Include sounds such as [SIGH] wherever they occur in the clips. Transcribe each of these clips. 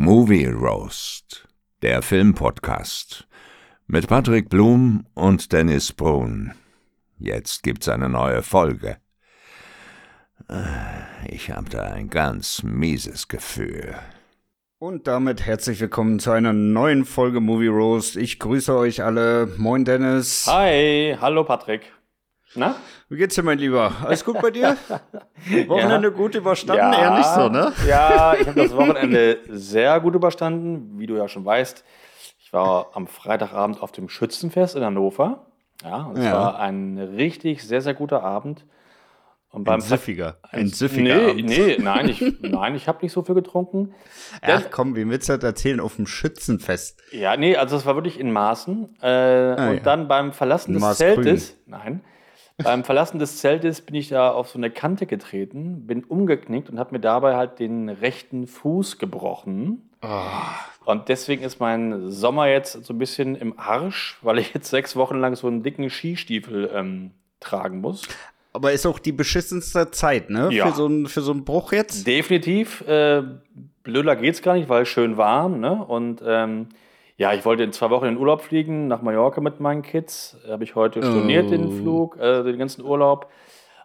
Movie Roast, der Filmpodcast mit Patrick Blum und Dennis Brun. Jetzt gibt's eine neue Folge. Äh, ich habe da ein ganz mieses Gefühl. Und damit herzlich willkommen zu einer neuen Folge Movie Roast. Ich grüße euch alle. Moin Dennis. Hi, hallo Patrick. Na? Wie geht's dir, mein Lieber? Alles gut bei dir? [LAUGHS] Wochenende ja. gut überstanden? Ja. Eher nicht so, ne? Ja, ich habe das Wochenende sehr gut überstanden, wie du ja schon weißt. Ich war am Freitagabend auf dem Schützenfest in Hannover. Ja, und es ja. war ein richtig sehr, sehr guter Abend. Und beim ein Siffiger. Ein Siffiger. Nee, Abend. nee, nein, ich, nein, ich habe nicht so viel getrunken. Ach komm, wie willst du das erzählen? Auf dem Schützenfest? Ja, nee, also es war wirklich in Maßen. Äh, ah, und ja. dann beim Verlassen des Zeltes, nein, beim Verlassen des Zeltes bin ich da auf so eine Kante getreten, bin umgeknickt und habe mir dabei halt den rechten Fuß gebrochen. Oh. Und deswegen ist mein Sommer jetzt so ein bisschen im Arsch, weil ich jetzt sechs Wochen lang so einen dicken Skistiefel ähm, tragen muss. Aber ist auch die beschissenste Zeit, ne? Ja. Für, so einen, für so einen Bruch jetzt? Definitiv. Äh, blöder geht's gar nicht, weil schön warm, ne? Und ähm, ja, ich wollte in zwei Wochen in den Urlaub fliegen, nach Mallorca mit meinen Kids. Habe ich heute storniert oh. den Flug, äh, den ganzen Urlaub.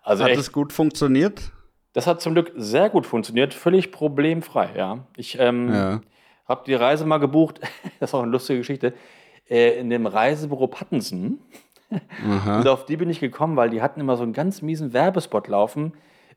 Also hat es gut funktioniert? Das hat zum Glück sehr gut funktioniert, völlig problemfrei, ja. Ich ähm, ja. habe die Reise mal gebucht, [LAUGHS] das ist auch eine lustige Geschichte, äh, in dem Reisebüro Pattensen. Und auf die bin ich gekommen, weil die hatten immer so einen ganz miesen Werbespot laufen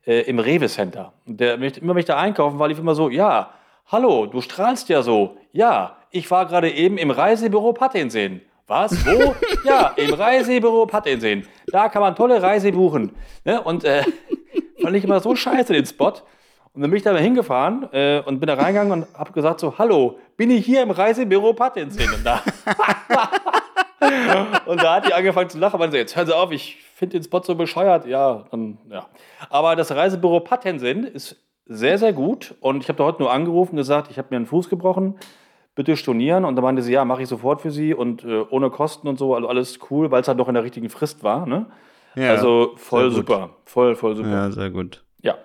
äh, im Rewe Center. Und der, immer wenn ich da einkaufen war, lief immer so, ja, hallo, du strahlst ja so. Ja, ich war gerade eben im Reisebüro Pattenseen. Was? Wo? [LAUGHS] ja, im Reisebüro Pattenseen. Da kann man tolle Reise buchen. Ne? Und äh, [LAUGHS] fand ich immer so scheiße den Spot. Und dann bin ich da mal hingefahren äh, und bin da reingegangen und habe gesagt so, hallo, bin ich hier im Reisebüro Pattenseen? Und da, [LAUGHS] und da hat die angefangen zu lachen. Und so, jetzt hören Sie auf, ich finde den Spot so bescheuert. Ja, dann, ja. Aber das Reisebüro Pattenseen ist sehr, sehr gut. Und ich habe da heute nur angerufen und gesagt, ich habe mir einen Fuß gebrochen, bitte stornieren. Und da meinte sie, ja, mache ich sofort für Sie und äh, ohne Kosten und so, also alles cool, weil es halt noch in der richtigen Frist war. Ne? Ja, also voll super, voll, voll super. Ja, sehr gut. Ja.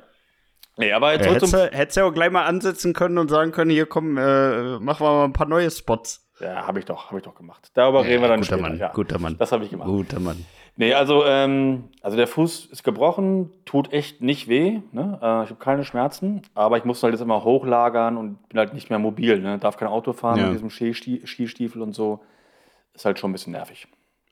Nee, aber jetzt ja, hättest, du, hättest du ja auch gleich mal ansetzen können und sagen können, hier komm, äh, machen wir mal ein paar neue Spots. Ja, habe ich doch, habe ich doch gemacht. Darüber ja, reden wir dann guter später. Mann, ja. Guter Mann. Das habe ich gemacht. Guter Mann. Nee, also, ähm, also der Fuß ist gebrochen, tut echt nicht weh. Ne? Äh, ich habe keine Schmerzen, aber ich muss halt jetzt immer hochlagern und bin halt nicht mehr mobil. Ne? Darf kein Auto fahren ja. mit diesem Skistiefel und so. Ist halt schon ein bisschen nervig.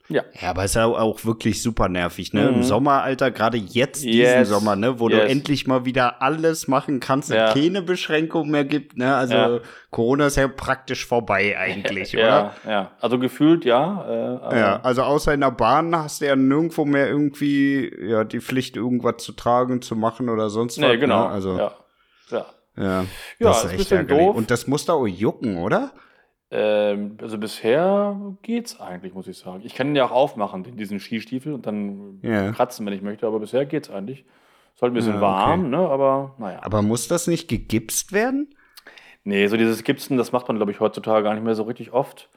Ja. Ja, aber ist ja auch wirklich super nervig, ne? Mhm. Im Sommer, Alter, gerade jetzt diesen yes. Sommer, ne? Wo yes. du endlich mal wieder alles machen kannst, ja. keine Beschränkung mehr gibt, ne? Also ja. Corona ist ja praktisch vorbei [LAUGHS] eigentlich, oder? Ja, ja. Also gefühlt ja. Äh, ja, also außer in der Bahn hast du ja nirgendwo mehr irgendwie ja die Pflicht, irgendwas zu tragen, zu machen oder sonst nee, was. Genau. Ne? Also, ja. Ja. Ja, das ist echt ärgerlich. Doof. Und das muss da auch jucken, oder? Ähm, also bisher geht's eigentlich, muss ich sagen. Ich kann ihn ja auch aufmachen, diesen Skistiefel, und dann ja. kratzen, wenn ich möchte, aber bisher geht's eigentlich. Ist halt ein bisschen ja, warm, okay. ne? Aber naja. Aber muss das nicht gegipst werden? Nee, so dieses Gipsen, das macht man, glaube ich, heutzutage gar nicht mehr so richtig oft.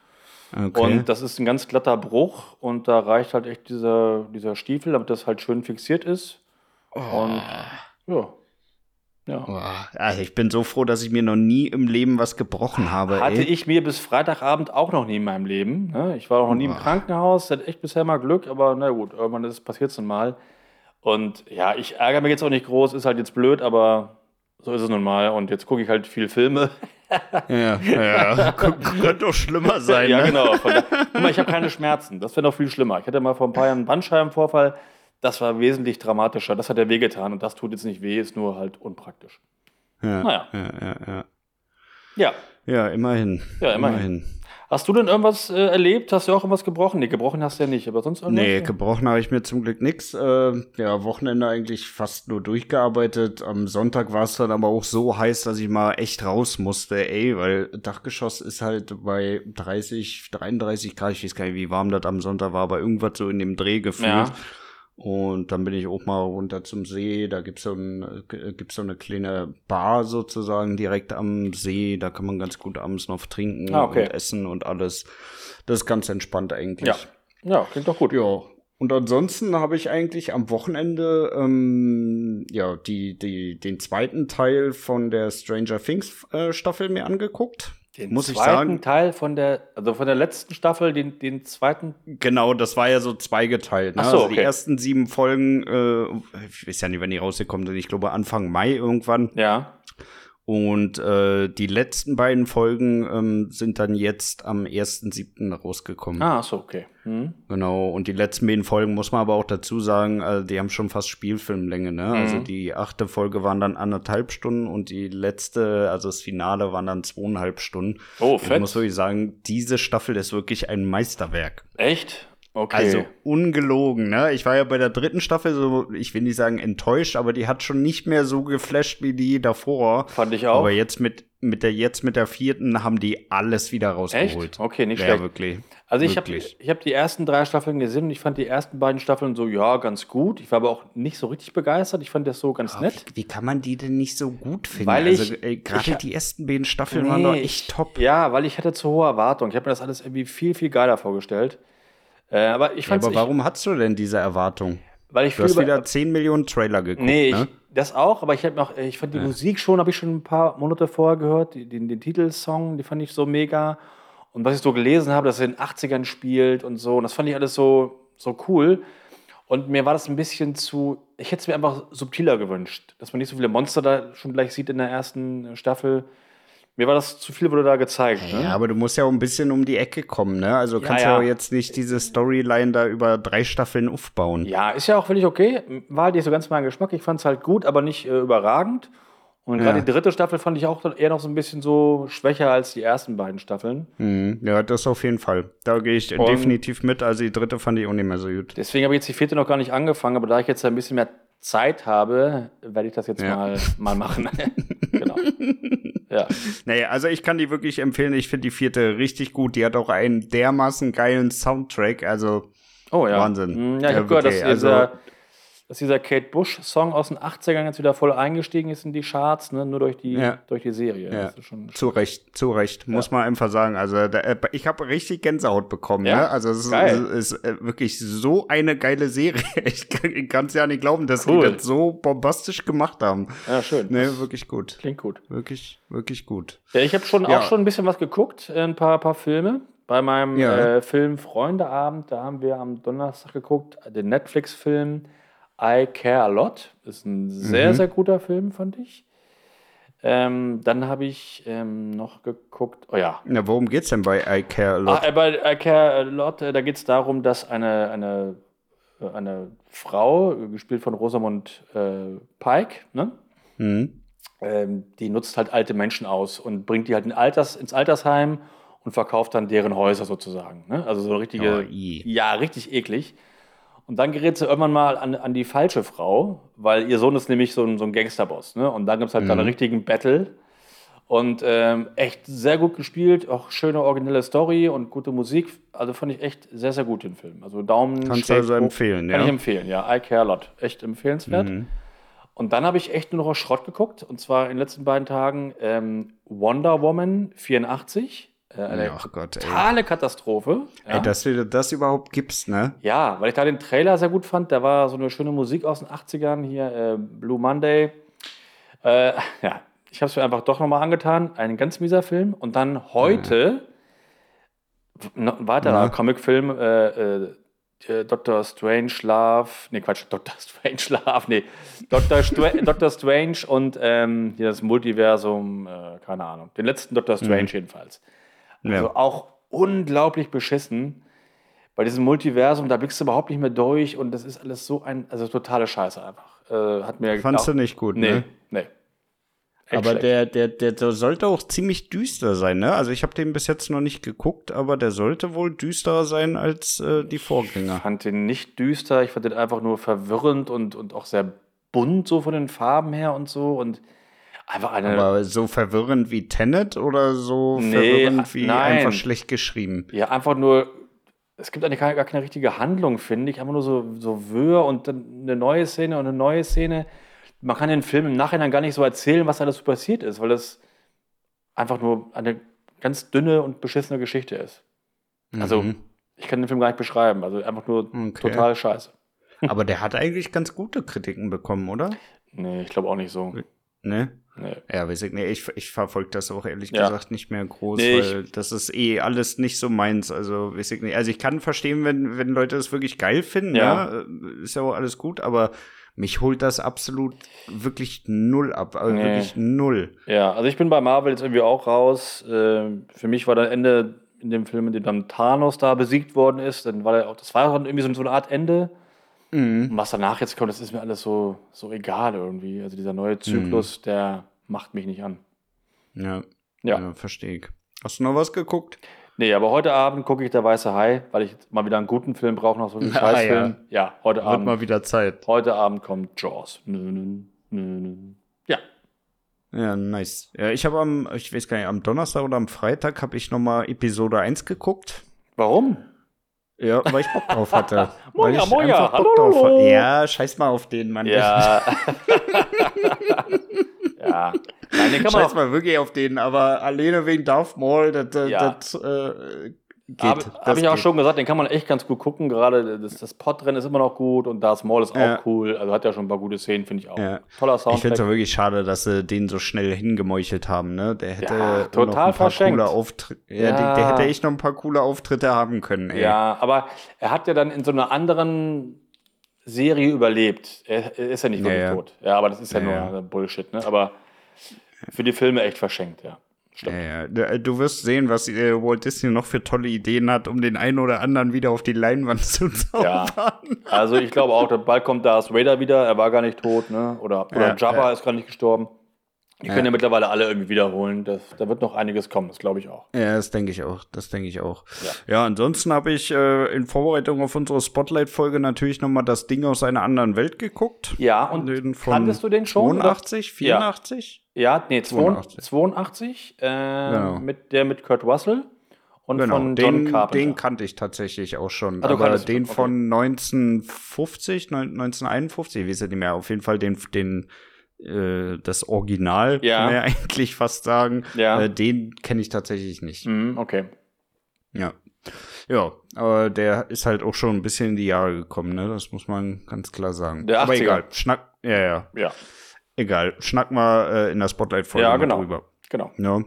Okay. Und das ist ein ganz glatter Bruch und da reicht halt echt dieser, dieser Stiefel, damit das halt schön fixiert ist. Oh. Und ja, ja. Also ich bin so froh, dass ich mir noch nie im Leben was gebrochen habe. Hatte ey. ich mir bis Freitagabend auch noch nie in meinem Leben. Ne? Ich war auch noch nie oh. im Krankenhaus, hatte echt bisher mal Glück, aber na gut, irgendwann passiert es dann mal. Und ja, ich ärgere mich jetzt auch nicht groß, ist halt jetzt blöd, aber so ist es nun mal. Und jetzt gucke ich halt viel Filme. ja, ja. [LAUGHS] könnte doch schlimmer sein. ja, ne? genau. Guck mal, ich habe keine Schmerzen. Das wäre noch viel schlimmer. Ich hatte mal vor ein paar Jahren einen Bandscheibenvorfall das war wesentlich dramatischer. Das hat er wehgetan und das tut jetzt nicht weh, ist nur halt unpraktisch. Ja, naja. Ja, ja, ja. Ja. Ja, immerhin. Ja, immerhin. immerhin. Hast du denn irgendwas äh, erlebt? Hast du auch irgendwas gebrochen? Nee, gebrochen hast du ja nicht, aber sonst irgendwas? Nee, gebrochen habe ich mir zum Glück nichts. Äh, ja, Wochenende eigentlich fast nur durchgearbeitet. Am Sonntag war es dann aber auch so heiß, dass ich mal echt raus musste, ey, weil Dachgeschoss ist halt bei 30, 33 Grad. Ich weiß gar nicht, wie warm das am Sonntag war, aber irgendwas so in dem Dreh gefühlt. Ja. Und dann bin ich auch mal runter zum See. Da gibt's so, ein, gibt's so eine kleine Bar sozusagen direkt am See. Da kann man ganz gut abends noch trinken ah, okay. und essen und alles. Das ist ganz entspannt eigentlich. Ja, ja klingt doch gut. Ja. Und ansonsten habe ich eigentlich am Wochenende ähm, ja die, die, den zweiten Teil von der Stranger Things äh, Staffel mir angeguckt. Den muss ich sagen. Teil von der, also von der letzten Staffel, den, den zweiten. Genau, das war ja so zweigeteilt. Ne? Ach so, also okay. die ersten sieben Folgen, äh, ich weiß ja nicht, wann die rausgekommen sind. Ich glaube Anfang Mai irgendwann. Ja. Und äh, die letzten beiden Folgen ähm, sind dann jetzt am 1.7. rausgekommen. Ah, so, okay. Hm. Genau, und die letzten beiden Folgen muss man aber auch dazu sagen, äh, die haben schon fast Spielfilmlänge, ne? Also Mhm. die achte Folge waren dann anderthalb Stunden und die letzte, also das Finale, waren dann zweieinhalb Stunden. Oh, Ich fett. muss wirklich sagen, diese Staffel ist wirklich ein Meisterwerk. Echt? Okay. Also ungelogen, ne? Ich war ja bei der dritten Staffel so, ich will nicht sagen enttäuscht, aber die hat schon nicht mehr so geflasht wie die davor. Fand ich auch. Aber jetzt mit, mit der, jetzt mit der vierten haben die alles wieder rausgeholt. Echt? Okay, nicht ja, schlecht. wirklich. Also ich habe ich hab die ersten drei Staffeln gesehen und ich fand die ersten beiden Staffeln so, ja, ganz gut. Ich war aber auch nicht so richtig begeistert. Ich fand das so ganz nett. Wie, wie kann man die denn nicht so gut finden? Weil also, ich- ey, gerade die ersten beiden Staffeln waren doch echt top. Ja, weil ich hatte zu hohe Erwartungen. Ich habe mir das alles irgendwie viel, viel geiler vorgestellt. Äh, aber ich Ja, aber warum hast du denn diese Erwartung? Weil ich Du hast über- wieder 10 Millionen Trailer geguckt, Nee, ich, ne? das auch, aber ich noch, ich fand die Musik schon, habe ich schon ein paar Monate vorher gehört, die- den, den Titelsong, die fand ich so mega. Und was ich so gelesen habe, dass er in den 80ern spielt und so, und das fand ich alles so, so cool. Und mir war das ein bisschen zu, ich hätte es mir einfach subtiler gewünscht, dass man nicht so viele Monster da schon gleich sieht in der ersten Staffel. Mir war das zu viel, wurde da gezeigt. Ne? Ja, aber du musst ja auch ein bisschen um die Ecke kommen, ne? Also du Ja, kannst ja, ja. auch jetzt nicht diese Storyline da über drei Staffeln aufbauen. Ja, ist ja auch völlig okay. War halt nicht so ganz mein Geschmack. Ich fand es halt gut, aber nicht äh, überragend. Und gerade Ja. die dritte Staffel fand ich auch eher noch so ein bisschen so schwächer als die ersten beiden Staffeln. Mhm. Ja, das auf jeden Fall. Da gehe ich Und- definitiv mit. Also die dritte fand ich auch nicht mehr so gut. Deswegen habe ich jetzt die vierte noch gar nicht angefangen, aber da ich jetzt ein bisschen mehr Zeit habe, werde ich das jetzt Ja. mal, mal machen. [LAUGHS] [LAUGHS] genau. Ja. [LAUGHS] Naja, also ich kann die wirklich empfehlen. Ich finde die vierte richtig gut. Die hat auch einen dermaßen geilen Soundtrack. Also Oh ja. Wahnsinn. Mm, Ja, ich habe gehört, dass also- dieser, dass dieser Kate Bush-Song aus den 80ern jetzt wieder voll eingestiegen ist in die Charts, ne? nur durch die, Ja. durch die Serie. Ja, zu Recht, zu Recht, muss man einfach sagen. Also da, äh, ich habe richtig Gänsehaut bekommen. Ja? Ne? Also es ist, ist äh, wirklich so eine geile Serie. [LAUGHS] Ich kann es ja nicht glauben, dass Cool. die das so bombastisch gemacht haben. ja, schön. Ne, wirklich gut. Klingt gut. Wirklich, wirklich gut. Ja, ich habe schon Ja. auch schon ein bisschen was geguckt, äh, ein paar, paar Filme. Bei meinem Ja. äh, Film Freundeabend, da haben wir am Donnerstag geguckt, den Netflix-Film I Care a Lot. Ist ein sehr, Mhm. sehr guter Film, fand ich. Ähm, dann habe ich ähm, noch geguckt, oh ja, Na, worum geht's denn bei I Care a Lot? Ah, äh, bei I Care a Lot, äh, da geht es darum, dass eine, eine, äh, eine Frau, äh, gespielt von Rosamund äh, Pike, ne? Mhm. ähm, die nutzt halt alte Menschen aus und bringt die halt in Alters, ins Altersheim und verkauft dann deren Häuser sozusagen. Ne? Also so eine richtige, Oh, ja, richtig eklig. Und dann gerät sie irgendwann mal an, an die falsche Frau, weil ihr Sohn ist nämlich so ein, so ein Gangsterboss. Ne? Und dann gibt es halt dann einen richtigen Battle. Und ähm, echt sehr gut gespielt, auch schöne originelle Story und gute Musik. Also fand ich echt sehr, sehr gut den Film. Also Daumen. Kannst du also empfehlen, Kann ja? ich empfehlen, ja. I Care a Lot. Echt empfehlenswert. Mhm. Und dann habe ich echt nur noch auf Schrott geguckt. Und zwar in den letzten beiden Tagen ähm, Wonder Woman 84. Äh, eine Ach Gott, ey. totale Katastrophe. Ja. Ey, dass du das überhaupt gibst, ne? ja, weil ich da den Trailer sehr gut fand. Da war so eine schöne Musik aus den 80ern. Hier äh, Blue Monday. Äh, [LAUGHS] ja, ich habe es mir einfach doch nochmal angetan. Ein ganz mieser Film. Und dann heute noch ein weiterer Ja. Comicfilm. Äh, äh, äh, Dr. Strange Love, nee Quatsch, [LAUGHS] Dr. Strange Love, nee, Dr. Stra [LAUGHS] Dr. Strange und ähm, hier das Multiversum, äh, keine Ahnung, den letzten Dr. Strange jedenfalls. Also Ja. auch unglaublich beschissen. Bei diesem Multiversum, da blickst du überhaupt nicht mehr durch und das ist alles so ein, also totale Scheiße einfach. Äh, hat mir Fandst auch- du nicht gut, Nee, ne? nee. Echt Aber schlecht. der, der, der, der sollte auch ziemlich düster sein, ne? Also ich habe den bis jetzt noch nicht geguckt, aber der sollte wohl düsterer sein als äh, die Ich Vorgänger. fand den nicht düster, ich fand den einfach nur verwirrend und, und auch sehr bunt so von den Farben her und so und einfach eine, Aber so verwirrend wie Tenet oder so Nee, verwirrend wie nein. einfach schlecht geschrieben? ja, einfach nur, es gibt eigentlich gar, keine richtige Handlung, finde ich, einfach nur so, so Wöhr und dann eine neue Szene und eine neue Szene. Man kann den Film im Nachhinein gar nicht so erzählen, was alles so passiert ist, weil das einfach nur eine ganz dünne und beschissene Geschichte ist. Also, Mhm. Ich kann den Film gar nicht beschreiben. Also einfach nur okay. total scheiße. Aber der hat eigentlich ganz gute Kritiken bekommen, oder? Nee, ich glaube auch nicht so. Ne? Nee. Ja, weiß ich nicht. Ich, ich verfolge das auch ehrlich ja. gesagt nicht mehr groß, nee, weil das ist eh alles nicht so meins. Also, weiß ich nicht. Also, ich kann verstehen, wenn, wenn Leute das wirklich geil finden, ja. ja ist ja auch alles gut, aber mich holt das absolut wirklich null ab. Also nee. wirklich null. Ja, also ich bin bei Marvel jetzt irgendwie auch raus. Äh, für mich war das Ende in dem Film, in dem dann Thanos da besiegt worden ist, dann war der auch, das war irgendwie so, so eine Art Ende. Mhm. Und was danach jetzt kommt, das ist mir alles so, so egal irgendwie. Also dieser neue Zyklus, mhm. der macht mich nicht an. Ja, ja. ja verstehe ich. Hast du noch was geguckt? Nee, aber heute Abend gucke ich Der Weiße Hai, weil ich mal wieder einen guten Film brauche, noch so einen [LAUGHS] Scheißfilm. Ja. ja, heute Wird Abend. mal wieder Zeit. Heute Abend kommt Jaws. Ja. Ja, nice. Ja, ich habe am, ich weiß gar nicht, am Donnerstag oder am Freitag habe ich noch mal Episode 1 geguckt. Warum? Ja, weil ich Bock drauf hatte. [LAUGHS] moja, moja, hallo, hallo. Ja, scheiß mal auf den, Mann. Ja. [LAUGHS] [LAUGHS] ja. Nein, den kann man Scheiß mal wirklich auf den, aber alleine wegen Darth Maul, das, ja. das äh. Habe hab ich auch schon gesagt, den kann man echt ganz gut gucken. Gerade das, das Podrennen ist immer noch gut und Darth Maul ist auch ja. cool. Also hat ja schon ein paar gute Szenen, finde ich auch. Ja. Toller Soundtrack. Ich finde es ja wirklich schade, dass sie den so schnell hingemeuchelt haben. Ne? Der hätte ja, total noch verschenkt. Ja, ja. Der, der, hätte echt noch ein paar coole Auftritte haben können. Ey. Ja, aber er hat ja dann in so einer anderen Serie überlebt. Er, er ist ja nicht wirklich tot. Ja, aber das ist ja, nur Bullshit. Ne? Aber für die Filme echt verschenkt, ja. Ja, ja. Du wirst sehen, was äh, Walt Disney noch für tolle Ideen hat, um den einen oder anderen wieder auf die Leinwand [LAUGHS] zu zaubern. Ja. Also ich glaube auch, bald kommt Darth Vader wieder, er war gar nicht tot, ne? Oder, oder ja, Jabba ja. ist gar nicht gestorben. Die können ja. ja mittlerweile alle irgendwie wiederholen. Das, da wird noch einiges kommen, das glaube ich auch. Ja, das denke ich auch. Das denke ich auch. Ja, ja ansonsten habe ich äh, in Vorbereitung auf unsere Spotlight-Folge natürlich nochmal das Ding aus einer anderen Welt geguckt. Ja, und den kanntest du den schon? 82, 84? Ja, ja nee, 82. 82 äh, genau. mit, der mit Kurt Russell. Und genau, von John den, Carpenter. den kannte ich tatsächlich auch schon. Ah, aber den okay. von 1950, 1951, ich weiß ja nicht mehr, auf jeden Fall den, den äh, das Original, ja. kann man ja [LAUGHS] eigentlich fast sagen. Ja. Äh, den kenne ich tatsächlich nicht. Mhm, okay. Ja. Ja, aber der ist halt auch schon ein bisschen in die Jahre gekommen, ne? Das muss man ganz klar sagen. Der 80er. Aber egal, schnack, ja, ja. Ja. Egal, schnack mal äh, in der Spotlight-Folge ja, genau. drüber. Genau. Ja.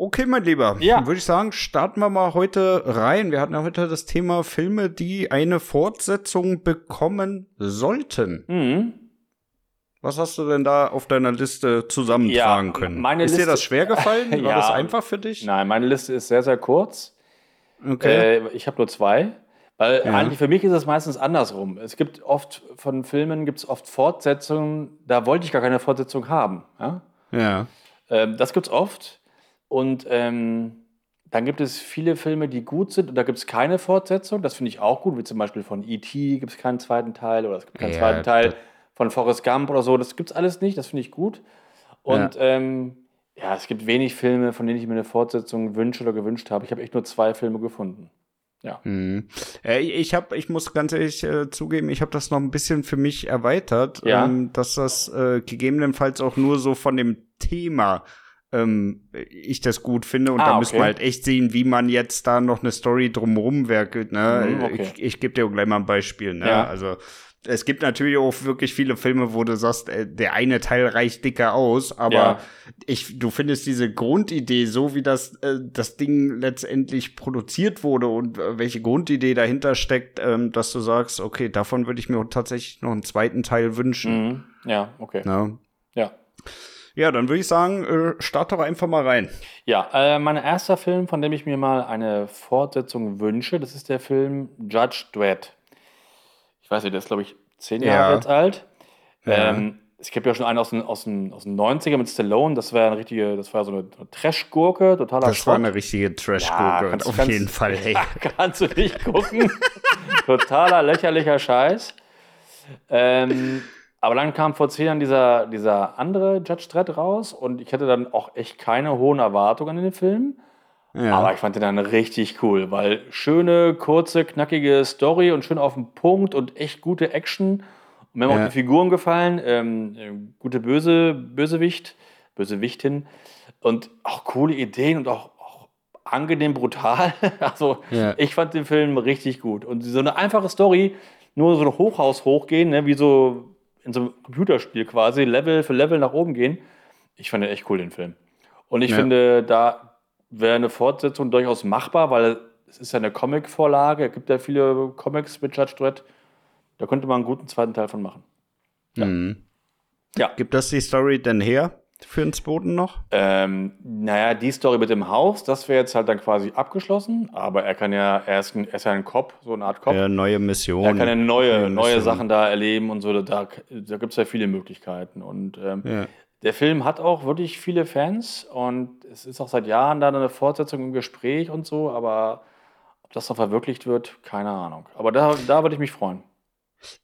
Okay, mein Lieber. Ja. Dann würde ich sagen, starten wir mal heute rein. Wir hatten ja heute das Thema Filme, die eine Fortsetzung bekommen sollten. Mhm. Was hast du denn da auf deiner Liste zusammentragen ja, können? Meine ist Liste, dir das schwer gefallen? [LAUGHS] War ja, das einfach für dich? Nein, meine Liste ist sehr, sehr kurz. Okay. Äh, ich habe nur zwei. Weil ja. eigentlich für mich ist es meistens andersrum. Es gibt oft von Filmen gibt es oft Fortsetzungen, da wollte ich gar keine Fortsetzung haben. Ja. ja. Ähm, das es oft. Und ähm, dann gibt es viele Filme, die gut sind und da gibt es keine Fortsetzung. Das finde ich auch gut, wie zum Beispiel von E.T. gibt es keinen zweiten Teil oder es gibt keinen ja, zweiten Teil von Forrest Gump oder so. Das gibt es alles nicht, das finde ich gut. Und ja. Ähm, ja, es gibt wenig Filme, von denen ich mir eine Fortsetzung wünsche oder gewünscht habe. Ich habe echt nur zwei Filme gefunden. Ja. Mhm. Äh, ich habe, ich muss ganz ehrlich äh, zugeben, ich habe das noch ein bisschen für mich erweitert, ja. ähm, dass das äh, gegebenenfalls auch nur so von dem Thema ähm, ich das gut finde und ah, da okay. müssen wir halt echt sehen, wie man jetzt da noch eine Story drumherum werkelt. Ne? Mhm, okay. Ich, ich gebe dir auch gleich mal ein Beispiel. Ne? Ja. Also es gibt natürlich auch wirklich viele Filme, wo du sagst, äh, der eine Teil reicht dicker aus, aber ja. ich, du findest diese Grundidee, so wie das, äh, das Ding letztendlich produziert wurde und äh, welche Grundidee dahinter steckt, ähm, dass du sagst, okay, davon würde ich mir tatsächlich noch einen zweiten Teil wünschen. Mhm. Ja, okay. Ja. ja. Ja, dann würde ich sagen, äh, start doch einfach mal rein. Ja, äh, mein erster Film, von dem ich mir mal eine Fortsetzung wünsche, das ist der Film Judge Dredd ich weiß nicht, der ist, glaube ich, zehn Jahre jetzt alt. Ja. Ähm, es gibt ja schon einen aus den, aus den, aus den 90er mit Stallone, das war eine richtige, das war so eine Trash-Gurke, totaler Das Schrott. war eine richtige Trash-Gurke, ja, auf kannst, jeden Fall, [LAUGHS] hey. Ja, kannst du nicht gucken. [LAUGHS] totaler lächerlicher Scheiß. Ähm, aber dann kam vor zehn Jahren dieser, dieser andere Judge Dredd raus und ich hatte dann auch echt keine hohen Erwartungen an den Film. Ja. Aber ich fand den dann richtig cool, weil schöne, kurze, knackige Story und schön auf den Punkt und echt gute Action. Und mir haben ja. auch die Figuren gefallen. Ähm, äh, gute Böse, Bösewicht, Bösewichtin. Und auch coole Ideen und auch, auch angenehm brutal. [LAUGHS] also ja. ich fand den Film richtig gut. Und so eine einfache Story, nur so ein Hochhaus hochgehen, ne, wie so in so einem Computerspiel quasi, Level für Level nach oben gehen. Ich fand den echt cool, den Film. Und ich finde, da wäre eine Fortsetzung durchaus machbar, weil es ist ja eine Comic-Vorlage. Es gibt ja viele Comics mit Judge Dredd. Da könnte man einen guten zweiten Teil von machen. Ja. Mhm. ja. Gibt das die Story denn her? für den zweiten noch? Ähm, naja, die Story mit dem Haus, das wäre jetzt halt dann quasi abgeschlossen, aber er kann ja, er ist, er ist ja ein Cop, so eine Art Cop. Ja, neue Mission. Er kann ja neue, neue, neue Sachen da erleben und so, da, da gibt es ja viele Möglichkeiten. Und ähm, ja. Der Film hat auch wirklich viele Fans und es ist auch seit Jahren da eine Fortsetzung im Gespräch und so, aber ob das noch verwirklicht wird, keine Ahnung. Aber da, da würde ich mich freuen.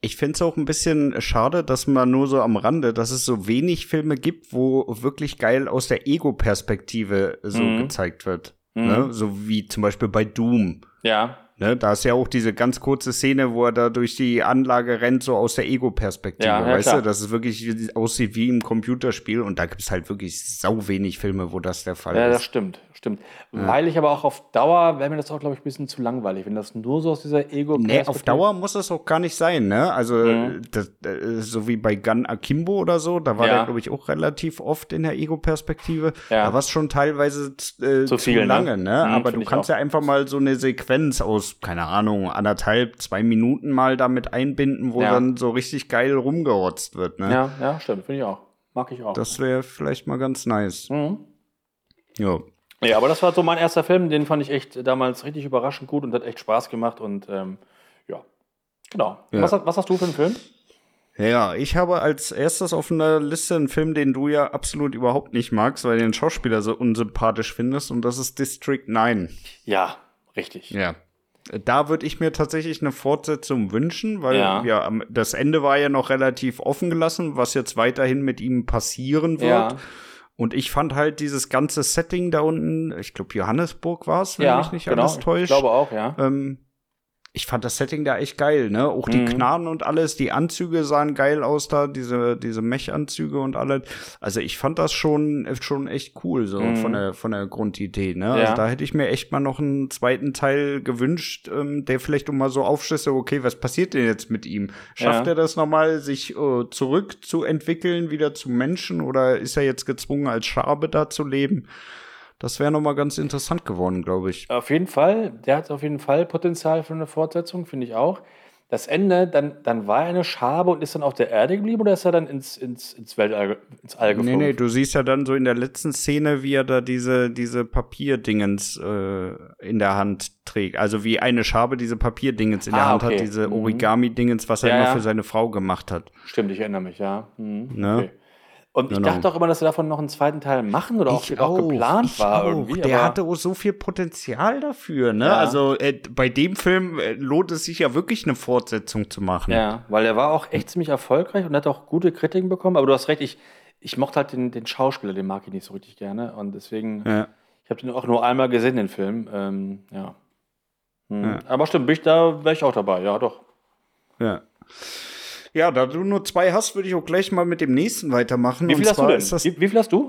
Ich finde es auch ein bisschen schade, dass man nur so am Rande, dass es so wenig Filme gibt, wo wirklich geil aus der Ego-Perspektive so mhm. gezeigt wird. Mhm. Ne? So wie zum Beispiel bei Doom. Ja. Ne, da ist ja auch diese ganz kurze Szene, wo er da durch die Anlage rennt, so aus der Ego-Perspektive, ja, ja, weißt klar. du, dass es wirklich aussieht wie im Computerspiel und da gibt es halt wirklich sau wenig Filme, wo das der Fall ja, ist. Ja, das stimmt, stimmt. Weil ich aber auch auf Dauer, wäre mir das auch, glaube ich, ein bisschen zu langweilig, wenn das nur so aus dieser Ego-Perspektive... Nee, auf Dauer muss das auch gar nicht sein, ne? Also, mhm. das, das, so wie bei Gun Akimbo oder so, da war der, glaube ich, auch relativ oft in der Ego-Perspektive. Da war es schon teilweise äh, zu, viel, ne? lange, ne? ne? Mhm, aber du kannst ja einfach mal so eine Sequenz aus keine Ahnung, anderthalb, zwei Minuten mal damit einbinden, wo ja. dann so richtig geil rumgerotzt wird. Ne? Ja, ja, stimmt, finde ich auch. Mag ich auch. Das wäre vielleicht mal ganz nice. Mhm. Ja. Ja, aber das war so mein erster Film, den fand ich echt damals richtig überraschend gut und hat echt Spaß gemacht und ähm, ja, genau. Ja. Was, was hast du für einen Film? Ja, ich habe als erstes auf einer Liste einen Film, den du ja absolut überhaupt nicht magst, weil du den Schauspieler so unsympathisch findest, und das ist District 9. Ja, richtig. Ja. Da würde ich mir tatsächlich eine Fortsetzung wünschen, weil ja. ja. das Ende war ja noch relativ offen gelassen, was jetzt weiterhin mit ihm passieren wird. Ja. Und ich fand halt dieses ganze Setting da unten, ich glaube Johannesburg war es, wenn ja, mich nicht genau. alles täuscht. Ich glaube auch, ja. Ähm, ich fand das Setting da echt geil, ne? Auch die mhm. Knarren und alles, die Anzüge sahen geil aus da, diese, diese Mech-Anzüge und alles. Also ich fand das schon, schon echt cool, so mhm. von der, von der Grundidee, ne? Also ja. Also da hätte ich mir echt mal noch einen zweiten Teil gewünscht, ähm, der vielleicht um mal so aufschlüsse, okay, was passiert denn jetzt mit ihm? Schafft ja. er das nochmal, sich äh, zurückzuentwickeln, wieder zu Menschen oder ist er jetzt gezwungen, als Schabe da zu leben? Das wäre nochmal ganz interessant geworden, glaube ich. Auf jeden Fall. Der hat auf jeden Fall Potenzial für eine Fortsetzung, finde ich auch. Das Ende, dann, dann war er eine Schabe und ist dann auf der Erde geblieben oder ist er dann ins, ins, ins Weltall, ins All geflogen? Nee, nee, du siehst ja dann so in der letzten Szene, wie er da diese, diese Papierdingens äh, in der Hand trägt. Also wie eine Schabe diese Papierdingens in ah, der Hand okay. hat, diese mhm. Origami-Dingens, was er ja, immer für seine Frau gemacht hat. Stimmt, ich erinnere mich, ja. Mhm. Ne? Okay. Und ich genau. dachte auch immer, dass sie davon noch einen zweiten Teil machen oder auch, auch, geplant ich war auch. irgendwie. Der hatte auch so viel Potenzial dafür, ne? Ja. Also äh, bei dem Film äh, lohnt es sich ja wirklich eine Fortsetzung zu machen. Ja, weil er war auch echt ziemlich erfolgreich und hat auch gute Kritiken bekommen. Aber du hast recht, ich, ich mochte halt den, den Schauspieler, den mag ich nicht so richtig gerne. Und deswegen, ja. ich habe den auch nur einmal gesehen, den Film. Ähm, ja. Hm. ja. Aber stimmt, bin ich, da wäre ich auch dabei, ja, doch. Ja. Ja, da du nur zwei hast, würde ich auch gleich mal mit dem nächsten weitermachen. Wie viel hast du denn? Wie, wie, viel hast du?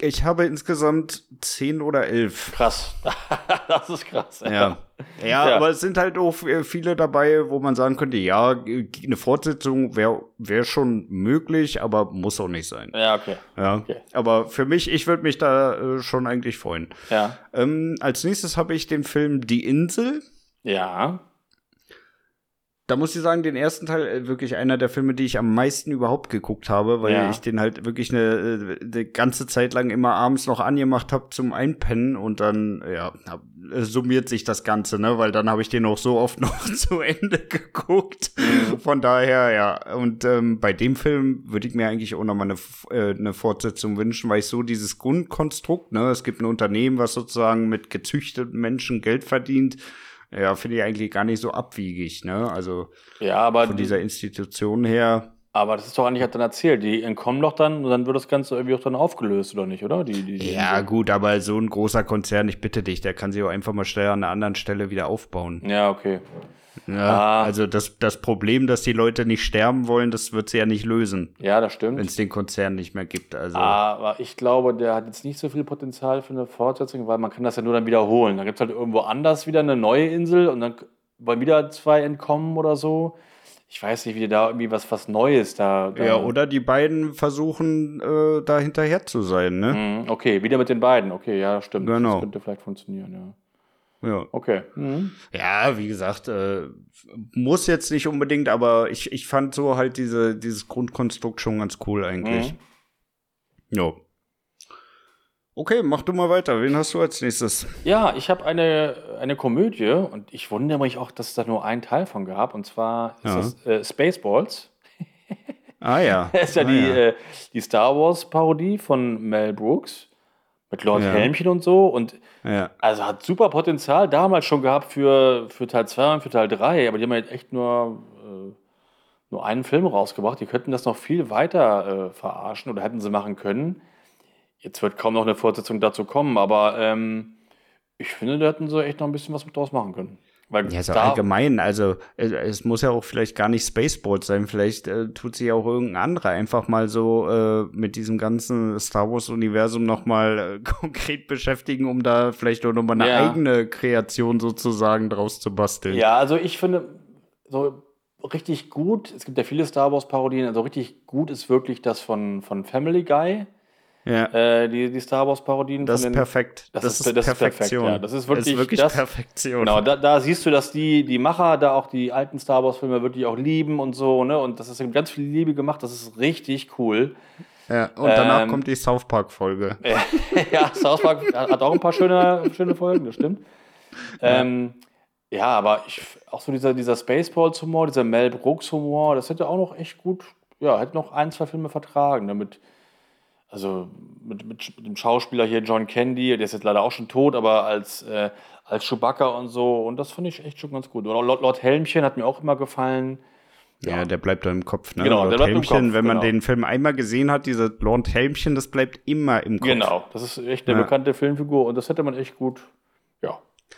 Ich habe insgesamt zehn oder elf. Krass. [LAUGHS] das ist krass. Ja. ja. Ja, aber es sind halt auch viele dabei, wo man sagen könnte, ja, eine Fortsetzung wäre wär schon möglich, aber muss auch nicht sein. Ja, okay. Ja. Okay. Aber für mich, ich würde mich da äh, schon eigentlich freuen. Ja. Ähm, als nächstes habe ich den Film Die Insel. Ja da muss ich sagen, den ersten Teil äh, wirklich einer der Filme, die ich am meisten überhaupt geguckt habe, weil ja. ich den halt wirklich eine, äh, eine, ganze Zeit lang immer abends noch angemacht habe zum Einpennen und dann, ja, äh, summiert sich das Ganze, ne, weil dann habe ich den auch so oft [LAUGHS] noch zu Ende geguckt. Mhm. Von daher, ja. Und ähm, bei dem Film würde ich mir eigentlich auch noch mal eine, äh, eine Fortsetzung wünschen, weil ich so dieses Grundkonstrukt, ne, es gibt ein Unternehmen, was sozusagen mit gezüchteten Menschen Geld verdient ja, finde ich eigentlich gar nicht so abwiegig, ne? Also ja, aber von dieser Institution her. Aber das ist doch eigentlich dann erzählt. Die entkommen doch dann und dann wird das Ganze irgendwie auch dann aufgelöst, oder nicht, oder? Die, die, ja, gut, aber so ein großer Konzern, ich bitte dich, der kann sich auch einfach mal schnell an einer anderen Stelle wieder aufbauen. Ja, okay. Ja, ah. also das, das Problem, dass die Leute nicht sterben wollen, das wird sie ja nicht lösen. Ja, das stimmt. Wenn es den Konzern nicht mehr gibt. Also. Aber ich glaube, der hat jetzt nicht so viel Potenzial für eine Fortsetzung, weil man kann das ja nur dann wiederholen. Dann gibt es halt irgendwo anders wieder eine neue Insel und dann wollen wieder zwei entkommen oder so. Ich weiß nicht, wie da irgendwie was, was Neues da, da Ja, oder die beiden versuchen, äh, da hinterher zu sein, ne? Mhm, okay, wieder mit den beiden. Okay, ja, stimmt. Genau. Das könnte vielleicht funktionieren, ja. Ja. Okay. Mhm. Ja, wie gesagt, äh, muss jetzt nicht unbedingt, aber ich, ich fand so halt diese, dieses Grundkonstrukt schon ganz cool eigentlich. Mhm. Ja. Okay, mach du mal weiter. Wen hast du als nächstes? Ja, ich habe eine, eine Komödie und ich wundere mich auch, dass es da nur einen Teil von gab. Und zwar ist ja. das äh, Spaceballs. Ah ja. [LAUGHS] das ist ja, ah, die, ja. Äh, die Star Wars-Parodie von Mel Brooks mit Lord ja. Helmchen und so. Und ja. also hat super Potenzial damals schon gehabt für, für Teil 2 und für Teil 3, aber die haben halt echt nur, äh, nur einen Film rausgebracht. Die könnten das noch viel weiter äh, verarschen oder hätten sie machen können. Jetzt wird kaum noch eine Fortsetzung dazu kommen, aber ähm, ich finde, da hätten sie echt noch ein bisschen was mit draus machen können. Weil ja, so allgemein, also es, es, muss ja auch vielleicht gar nicht Spaceballs sein, vielleicht äh, tut sich auch irgendein anderer einfach mal so äh, mit diesem ganzen Star Wars-Universum nochmal äh, [LAUGHS] konkret beschäftigen, um da vielleicht auch nochmal eine ja. eigene Kreation sozusagen draus zu basteln. Ja, also ich finde, so richtig gut, es gibt ja viele Star Wars-Parodien, also richtig gut ist wirklich das von, von Family Guy. Ja. Äh, die, die Star Wars-Parodien. Das ist perfekt. Das, das, ist, das Perfektion. Perfekt, ja. Das ist wirklich, das ist wirklich das, Perfektion. Genau, da, da, siehst du, dass die, die Macher da auch die alten Star Wars-Filme wirklich auch lieben und so, ne? Und das ist ganz viel Liebe gemacht. Das ist richtig cool. Ja, und danach ähm, kommt die South Park-Folge. [LAUGHS] ja, South Park hat auch ein paar schöne, schöne Folgen, das stimmt. Ja. Ähm, ja, aber ich, auch so dieser, dieser Spaceballs-Humor, dieser Mel Brooks-Humor, das hätte auch noch echt gut, ja, hätte noch ein, zwei Filme vertragen, damit also mit, mit, mit, dem Schauspieler hier John Candy, der ist jetzt leider auch schon tot, aber als, äh, als Chewbacca und so. Und das fand ich echt schon ganz gut. Und Lord, Lord Helmchen hat mir auch immer gefallen. Ja, ja der bleibt da im Kopf. Ne? Genau, Lord der bleibt Helmchen, im Kopf. Wenn man genau. den Film einmal gesehen hat, dieser Lord Helmchen, das bleibt immer im Kopf. Genau, das ist echt eine ja. bekannte Filmfigur und das hätte man echt gut,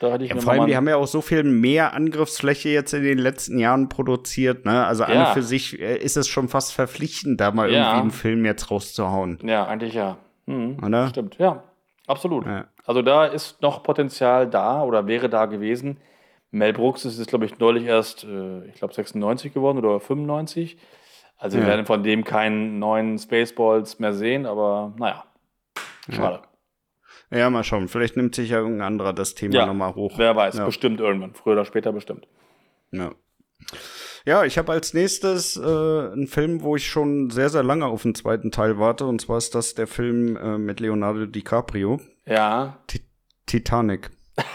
da hatte ich ja, vor allem, die haben ja auch so viel mehr Angriffsfläche jetzt in den letzten Jahren produziert. Ne? Also ja. an für sich äh, ist es schon fast verpflichtend, da mal ja. irgendwie einen Film jetzt rauszuhauen. Ja, eigentlich ja. Mhm. Oder? Stimmt, ja. Absolut. Ja. Also da ist noch Potenzial da oder wäre da gewesen. Mel Brooks ist glaube ich, neulich erst, äh, ich glaube, 96 geworden oder 95. Also wir werden von dem keinen neuen Spaceballs mehr sehen, aber naja, schade. Ja, mal schauen. Vielleicht nimmt sich ja irgendein anderer das Thema ja, nochmal hoch. Wer weiß, ja. bestimmt irgendwann. Früher oder später bestimmt. Ja. Ja, ich habe als nächstes äh, einen Film, wo ich schon sehr, sehr lange auf den zweiten Teil warte. Und zwar ist das der Film äh, mit Leonardo DiCaprio. Ja. T Titanic. [LAUGHS]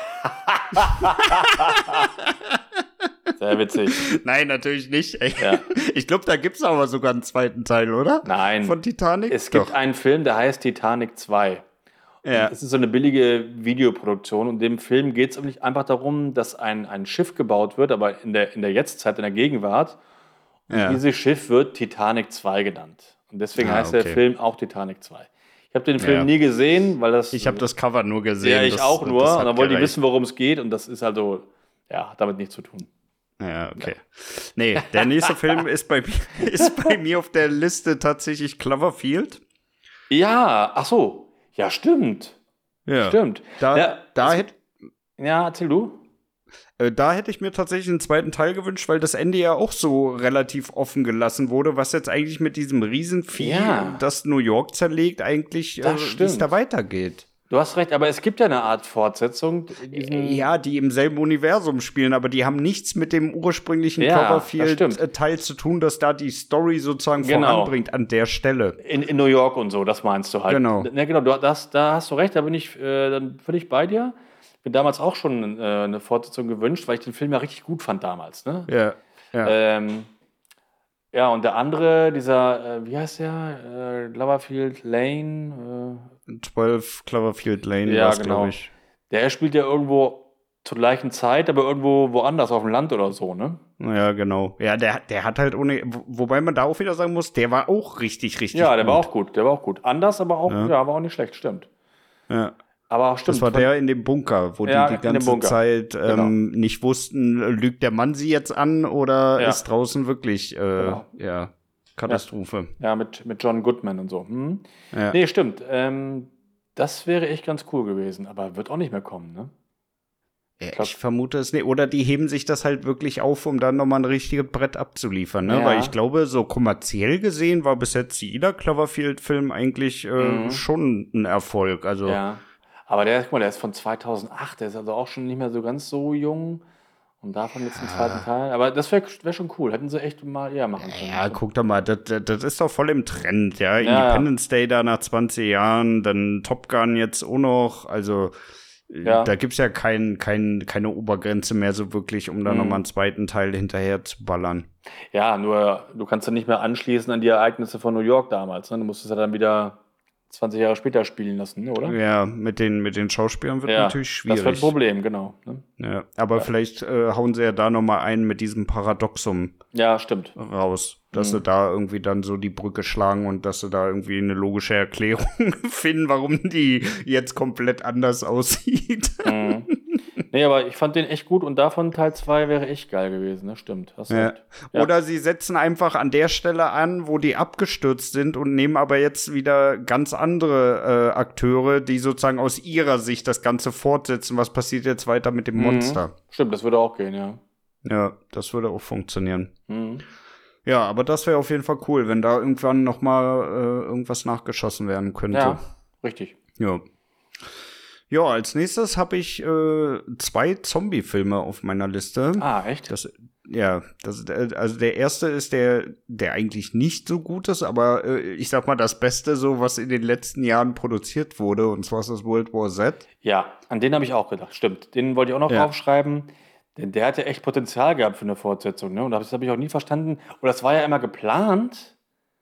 Sehr witzig. Nein, natürlich nicht. Ja. Ich glaube, da gibt es aber sogar einen zweiten Teil, oder? Nein. Von Titanic? Es gibt Doch. einen Film, der heißt Titanic 2. Ja. Es ist so eine billige Videoproduktion und dem Film geht es eigentlich einfach darum, dass ein, ein Schiff gebaut wird, aber in der, in der Jetztzeit, in der Gegenwart. Und ja. dieses Schiff wird Titanic 2 genannt. Und deswegen ah, heißt okay. der Film auch Titanic 2. Ich habe den Film ja. nie gesehen, weil das. Ich habe das Cover nur gesehen. Ja, ich das, auch nur. Und dann wollte ich wissen, worum es geht. Und das ist also, ja, hat damit nichts zu tun. Ja, okay. Ja. Nee, der nächste [LAUGHS] Film ist bei, [LAUGHS] ist bei mir auf der Liste tatsächlich Cloverfield. Ja, ach so. Ja, stimmt. Ja. Stimmt. Da, ja, da hätte. Ja, erzähl du. Äh, da hätte ich mir tatsächlich einen zweiten Teil gewünscht, weil das Ende ja auch so relativ offen gelassen wurde, was jetzt eigentlich mit diesem Riesenvieh, ja. das New York zerlegt, eigentlich, äh, wie es da weitergeht. Du hast recht, aber es gibt ja eine Art Fortsetzung. Ja, die im selben Universum spielen, aber die haben nichts mit dem ursprünglichen ja, Cloverfield-Teil zu tun, dass da die Story sozusagen genau. voranbringt an der Stelle. In, in, New York und so, das meinst du halt. Genau. Ja, genau, du, das, da hast du recht, da bin ich äh, dann völlig bei dir. Bin damals auch schon äh, eine Fortsetzung gewünscht, weil ich den Film ja richtig gut fand damals. Ne? Ja. Ja. Ähm, ja, und der andere, dieser, äh, wie heißt der? Äh, Cloverfield Lane. Äh, 12 Cloverfield Lane ja, genau. glaube ich. Der spielt ja irgendwo zur gleichen Zeit, aber irgendwo woanders auf dem Land oder so, ne? Ja, genau. Ja, der, der hat halt ohne, wobei man da auch wieder sagen muss, der war auch richtig, richtig Ja, der gut. war auch gut, der war auch gut. Anders, aber auch, ja, ja war auch nicht schlecht, stimmt. Ja. Aber stimmt. Das war der in dem Bunker, wo ja, die die ganze Zeit genau. ähm, genau. nicht wussten, lügt der Mann sie jetzt an oder ja. ist draußen wirklich äh, genau. ja, Katastrophe. Ja, mit, mit John Goodman und so. Hm? Ja. Nee, stimmt. Ähm, das wäre echt ganz cool gewesen, aber wird auch nicht mehr kommen, ne? Ja, ich, ich, vermute es nicht. Oder die heben sich das halt wirklich auf, um dann nochmal ein richtiges Brett abzuliefern, ne? Ja. Weil ich glaube, so kommerziell gesehen war bis jetzt jeder Cloverfield-Film eigentlich äh, mhm. schon ein Erfolg. Also ja. Aber der, guck mal, der ist von 2008, der ist also auch schon nicht mehr so ganz so jung. Und davon jetzt den zweiten Teil. Aber das wäre wär schon cool. Hätten sie echt mal eher machen können. Ja, guck doch mal, das, das, das ist doch voll im Trend, ja. ja Independence Day da nach 20 Jahren, dann Top Gun jetzt auch noch. Also, ja. da gibt's ja kein, kein, keine Obergrenze mehr so wirklich, um da mhm. nochmal einen zweiten Teil hinterher zu ballern. Ja, nur du kannst ja nicht mehr anschließen an die Ereignisse von New York damals. Ne? Du musstest ja dann wieder 20 Jahre später spielen lassen, oder? Ja, mit den, mit den Schauspielern wird ja, natürlich schwierig. Das wird ein Problem, genau. Ne? Ja, aber ja. vielleicht äh, hauen sie ja da nochmal ein mit diesem Paradoxum. Ja, stimmt. Raus. Dass mhm. sie da irgendwie dann so die Brücke schlagen und dass sie da irgendwie eine logische Erklärung [LAUGHS] finden, warum die jetzt komplett anders [LAUGHS] aussieht. Mhm. Nee, aber ich fand den echt gut und davon Teil 2 wäre echt geil gewesen, ne? Stimmt. Ja. Ja. Oder sie setzen einfach an der Stelle an, wo die abgestürzt sind und nehmen aber jetzt wieder ganz andere äh, Akteure, die sozusagen aus ihrer Sicht das Ganze fortsetzen. Was passiert jetzt weiter mit dem mhm. Monster? Stimmt, das würde auch gehen, ja. Ja, das würde auch funktionieren. Mhm. Ja, aber das wäre auf jeden Fall cool, wenn da irgendwann noch mal äh, irgendwas nachgeschossen werden könnte. Ja, richtig. Ja. Ja, als nächstes habe ich äh, zwei Zombie-Filme auf meiner Liste. Ah, echt? Das, ja, das, äh, also der erste ist der, der eigentlich nicht so gut ist, aber äh, ich sag mal das Beste, so was in den letzten Jahren produziert wurde, und zwar ist das World War Z. Ja, an den habe ich auch gedacht, stimmt. Den wollte ich auch noch ja. aufschreiben. Denn der hatte echt Potenzial gehabt für eine Fortsetzung, ne? Und das habe ich auch nie verstanden. Und das war ja immer geplant.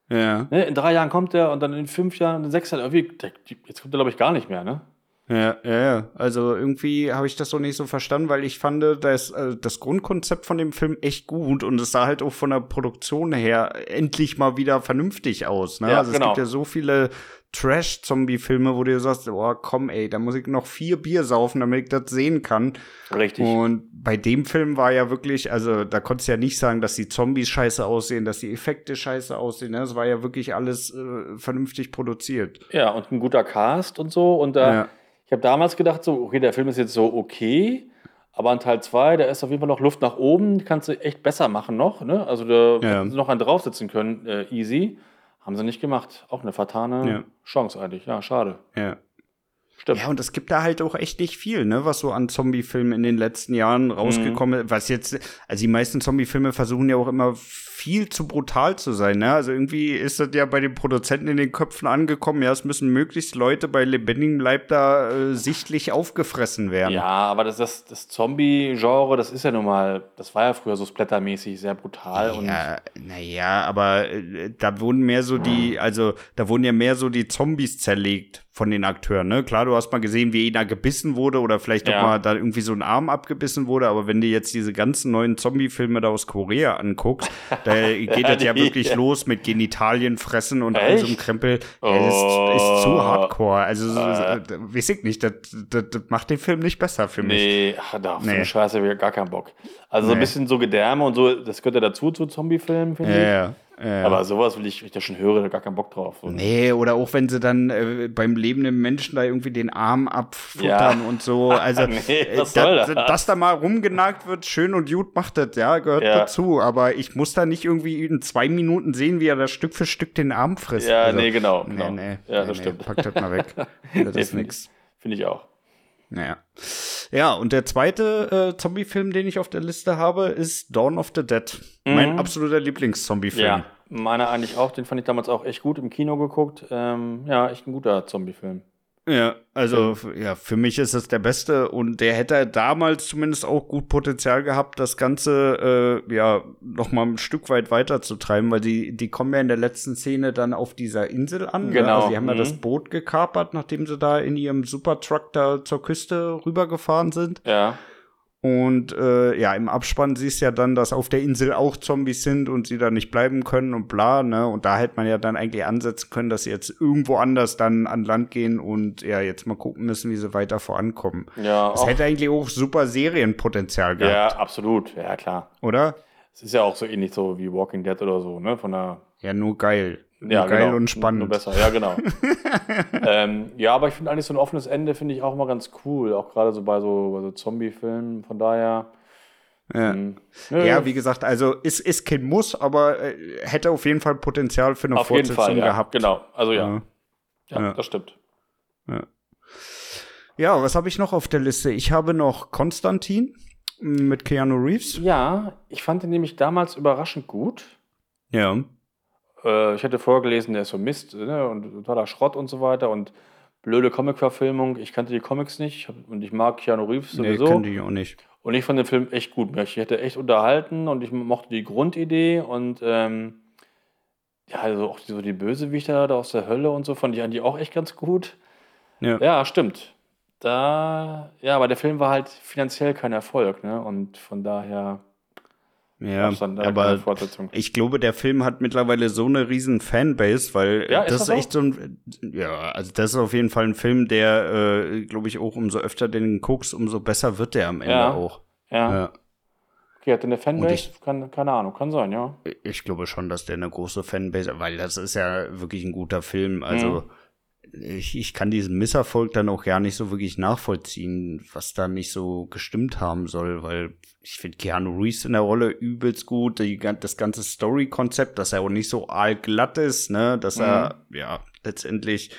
Ja. Ne? In drei Jahren kommt er und dann in fünf Jahren, in sechs Jahren, irgendwie, jetzt kommt er, glaube ich, gar nicht mehr, ne? Ja, ja, ja. Also irgendwie habe ich das so nicht so verstanden, weil ich fand das, äh, das Grundkonzept von dem Film echt gut und es sah halt auch von der Produktion her endlich mal wieder vernünftig aus. Ne? Ja, also genau. es gibt ja so viele Trash-Zombie-Filme, wo du sagst, oh komm ey, da muss ich noch vier Bier saufen, damit ich das sehen kann. Richtig. Und bei dem Film war ja wirklich, also da konntest du ja nicht sagen, dass die Zombies scheiße aussehen, dass die Effekte scheiße aussehen. Ne? Das war ja wirklich alles äh, vernünftig produziert. Ja, und ein guter Cast und so. Und da. Ja ich habe damals gedacht, so, okay, der Film ist jetzt so okay, aber in Teil 2, da ist auf jeden Fall noch Luft nach oben, die kannst du echt besser machen noch. Ne? Also da ja. hätten sie noch einen draufsetzen können, äh, easy. Haben sie nicht gemacht. Auch eine vertane ja. Chance eigentlich. Ja, schade. Ja. Stimmt. Ja, und es gibt da halt auch echt nicht viel, ne, was so an Zombie-Filmen in den letzten Jahren rausgekommen ist. Mhm. Was jetzt, also die meisten Zombie-Filme versuchen ja auch immer viel zu brutal zu sein, ne? Also irgendwie ist das ja bei den Produzenten in den Köpfen angekommen, ja, es müssen möglichst Leute bei lebendigem Leib da äh, sichtlich aufgefressen werden. Ja, aber das, das, das Zombie-Genre, das ist ja nun mal, das war ja früher so splattermäßig sehr brutal. Ja, naja, aber äh, da wurden mehr so die, also da wurden ja mehr so die Zombies zerlegt von den Akteuren, ne? Klar, du hast mal gesehen, wie einer gebissen wurde oder vielleicht ja. auch mal da irgendwie so ein Arm abgebissen wurde, aber wenn du jetzt diese ganzen neuen Zombie-Filme da aus Korea anguckst, da [LAUGHS] geht das ja wirklich los mit Genitalien fressen und all so einem Krempel. Oh. Ja, ist, ist, zu hardcore. Also, äh. weiß ich nicht, das, das, das, macht den Film nicht besser für mich. Nee, ach, da auf nee. so Scheiße habe ich gar keinen Bock. Also nee. so ein bisschen so Gedärme und so, das gehört ja dazu zu Zombie-Filmen, finde ja, ich. Ja. Ja. Aber sowas will ich, wenn ich das schon höre, da gar keinen Bock drauf. Oder? Nee, oder auch wenn sie dann äh, beim lebenden Menschen da irgendwie den Arm abfuttern ja. und so. [LAUGHS] Also, nee, äh, was da, das? dass da mal rumgenagt wird, schön und gut macht das, ja, gehört ja. dazu. Aber ich muss da nicht irgendwie in zwei Minuten sehen, wie er da Stück für Stück den Arm frisst. Ja, also, nee, genau. genau. Nee, nee, ja, das nee, stimmt. Pack das mal weg. [LAUGHS] das ist nix. Finde ich auch. Naja. Ja, und der zweite äh, Zombie-Film, den ich auf der Liste habe, ist Dawn of the Dead. Mhm. Mein absoluter Lieblings-Zombie-Film. Ja, meiner eigentlich auch. Den fand ich damals auch echt gut im Kino geguckt. Ähm, ja, echt ein guter Zombie-Film. Ja, also ja, für mich ist es der beste und der hätte damals zumindest auch gut Potenzial gehabt, das Ganze äh, ja noch mal ein Stück weit weiterzutreiben, weil die die kommen ja in der letzten Szene dann auf dieser Insel an. Genau. Ja? Also die haben mhm. ja das Boot gekapert, nachdem sie da in ihrem Supertruck da zur Küste rübergefahren sind. Ja. Und äh, ja, im Abspann siehst du ja dann, dass auf der Insel auch Zombies sind und sie da nicht bleiben können und bla, ne? Und da hätte man ja dann eigentlich ansetzen können, dass sie jetzt irgendwo anders dann an Land gehen und ja, jetzt mal gucken müssen, wie sie weiter vorankommen. Ja. Das hätte eigentlich auch super Serienpotenzial gehabt. Ja, absolut. Ja, klar. Oder? Es ist ja auch so ähnlich so wie Walking Dead oder so, ne? Von der. Ja, nur geil. Ja, geil genau. und spannend. Nur besser, ja, genau. [LAUGHS] ähm, ja, aber ich finde eigentlich so ein offenes Ende finde ich auch immer ganz cool. Auch gerade so bei so, bei so Zombie-Filmen. Von daher. Ja. Ähm, ja, wie gesagt, also ist, ist kein Muss, aber äh, hätte auf jeden Fall Potenzial für eine auf Fortsetzung jeden Fall, ja. gehabt. Genau, also ja. Ja, ja das stimmt. Ja, ja was habe ich noch auf der Liste? Ich habe noch Konstantin mit Keanu Reeves. Ja, ich fand ihn nämlich damals überraschend gut. Ja. Äh, ich hatte vorgelesen, der ist so Mist ne, und totaler Schrott und so weiter und blöde Comic-Verfilmung. Ich kannte die Comics nicht und ich mag Keanu Reeves sowieso. Nee, kannte ich auch nicht. Und ich fand den Film echt gut. Ich hätte echt unterhalten und ich mochte die Grundidee und ähm, ja, also auch so die Bösewichter da aus der Hölle und so fand ich eigentlich auch echt ganz gut. Ja, ja stimmt. Da, ja, aber der Film war halt finanziell kein Erfolg, ne? Und von daher ja, aber ich glaube, der Film hat mittlerweile so eine riesen Fanbase, weil ja, das ist, echt so ein, ja, also das ist auf jeden Fall ein Film, der, äh, glaube ich, auch umso öfter den guckst, umso besser wird der am Ende ja. auch. Ja. ja. Okay, hat der eine Fanbase? Ich, kann, keine Ahnung, kann sein, ja. Ich glaube schon, dass der eine große Fanbase, weil das ist ja wirklich ein guter Film, also mhm ich, ich kann diesen Misserfolg dann auch gar nicht so wirklich nachvollziehen, was da nicht so gestimmt haben soll, weil ich finde Keanu Reeves in der Rolle übelst gut, die, das ganze Story-Konzept, dass er auch nicht so allglatt ist, ne, dass mhm. er, ja, letztendlich